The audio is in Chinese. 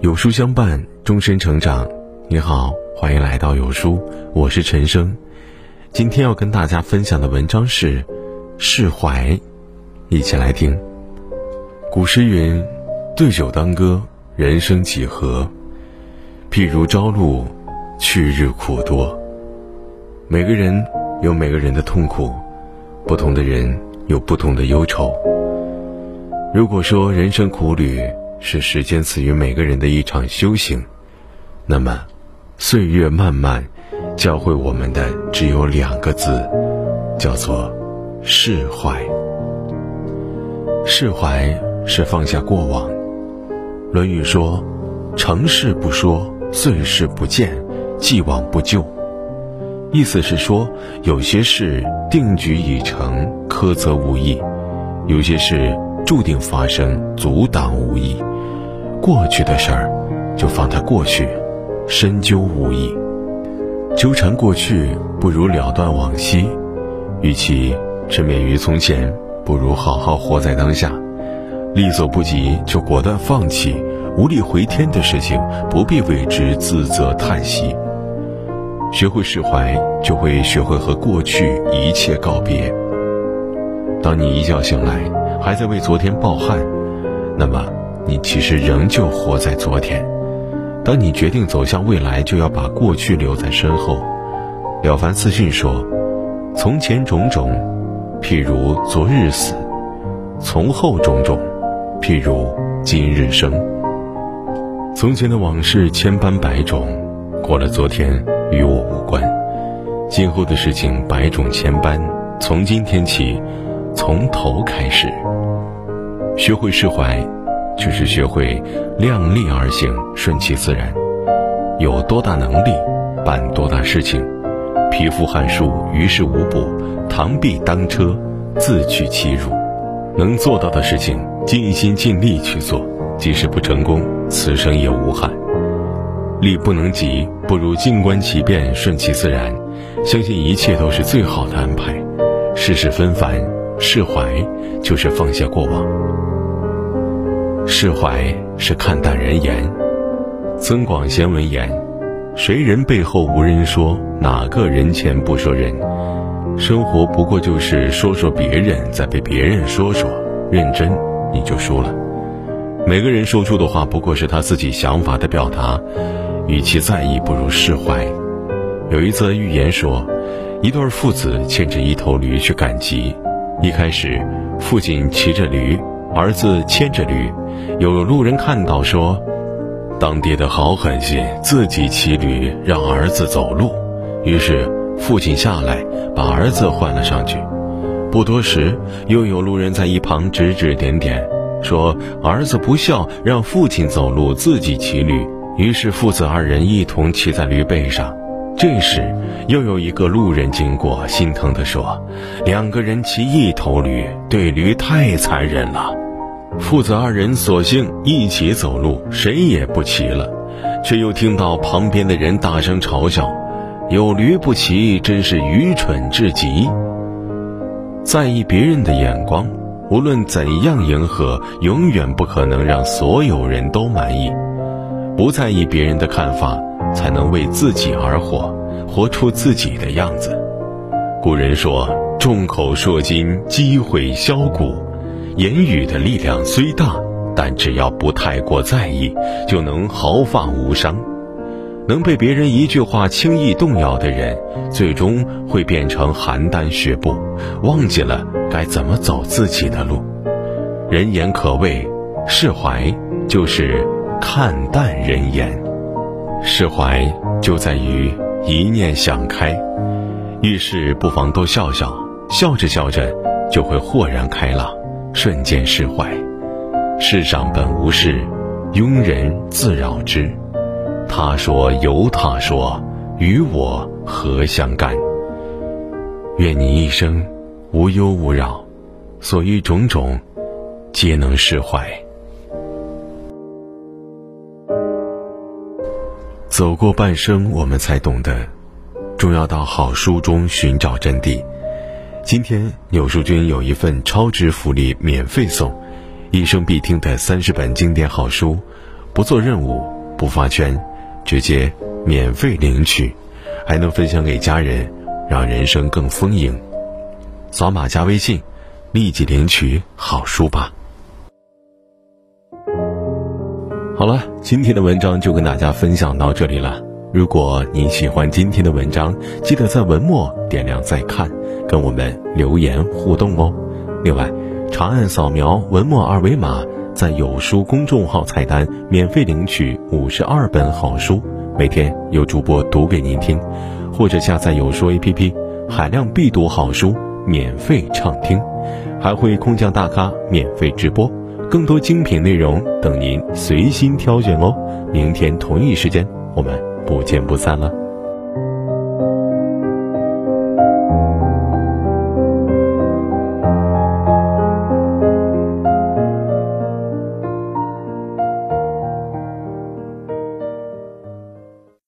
有书相伴，终身成长。你好，欢迎来到有书，我是陈生。今天要跟大家分享的文章是释怀，一起来听。古诗云：“对酒当歌，人生几何？譬如朝露，去日苦多。”每个人有每个人的痛苦，不同的人有不同的忧愁。如果说人生苦旅，是时间赐予每个人的一场修行，那么，岁月漫漫，教会我们的只有两个字，叫做释怀。释怀是放下过往。《论语》说：“成事不说，岁事不见，既往不咎。”意思是说，有些事定局已成，苛责无益；有些事注定发生，阻挡无益。过去的事儿，就放它过去，深究无益。纠缠过去，不如了断往昔。与其沉湎于从前，不如好好活在当下。力所不及，就果断放弃；无力回天的事情，不必为之自责叹息。学会释怀，就会学会和过去一切告别。当你一觉醒来，还在为昨天抱憾，那么。你其实仍旧活在昨天。当你决定走向未来，就要把过去留在身后。了凡四训说：“从前种种，譬如昨日死；从后种种，譬如今日生。”从前的往事千般百种，过了昨天与我无关。今后的事情百种千般，从今天起，从头开始，学会释怀。只是学会量力而行，顺其自然。有多大能力，办多大事情。匹夫撼树，于事无补；螳臂当车，自取其辱。能做到的事情，尽心尽力去做，即使不成功，此生也无憾。力不能及，不如静观其变，顺其自然。相信一切都是最好的安排。世事纷繁，释怀就是放下过往。释怀是看淡人言。增广贤文言：“谁人背后无人说？哪个人前不说人？生活不过就是说说别人，再被别人说说。认真，你就输了。每个人说出的话不过是他自己想法的表达，与其在意，不如释怀。”有一则寓言说，一对父子牵着一头驴去赶集。一开始，父亲骑着驴。儿子牵着驴，有路人看到说：“当爹的好狠心，自己骑驴让儿子走路。”于是父亲下来把儿子换了上去。不多时，又有路人在一旁指指点点，说：“儿子不孝，让父亲走路，自己骑驴。”于是父子二人一同骑在驴背上。这时，又有一个路人经过，心疼地说：“两个人骑一头驴，对驴太残忍了。”父子二人索性一起走路，谁也不骑了，却又听到旁边的人大声嘲笑：“有驴不骑，真是愚蠢至极。”在意别人的眼光，无论怎样迎合，永远不可能让所有人都满意。不在意别人的看法，才能为自己而活，活出自己的样子。古人说：“众口铄金，积毁销骨。”言语的力量虽大，但只要不太过在意，就能毫发无伤。能被别人一句话轻易动摇的人，最终会变成邯郸学步，忘记了该怎么走自己的路。人言可畏，释怀就是看淡人言。释怀就在于一念想开，遇事不妨多笑笑，笑着笑着就会豁然开朗。瞬间释怀，世上本无事，庸人自扰之。他说由他说，与我何相干？愿你一生无忧无扰，所遇种种，皆能释怀。走过半生，我们才懂得，终要到好书中寻找真谛。今天纽书君有一份超值福利免费送，一生必听的三十本经典好书，不做任务，不发圈，直接免费领取，还能分享给家人，让人生更丰盈。扫码加微信，立即领取好书吧。好了，今天的文章就跟大家分享到这里了。如果你喜欢今天的文章，记得在文末点亮再看，跟我们留言互动哦。另外，长按扫描文末二维码，在有书公众号菜单免费领取五十二本好书，每天有主播读给您听；或者下载有书 APP，海量必读好书免费畅听，还会空降大咖免费直播，更多精品内容等您随心挑选哦。明天同一时间，我们不见不散了。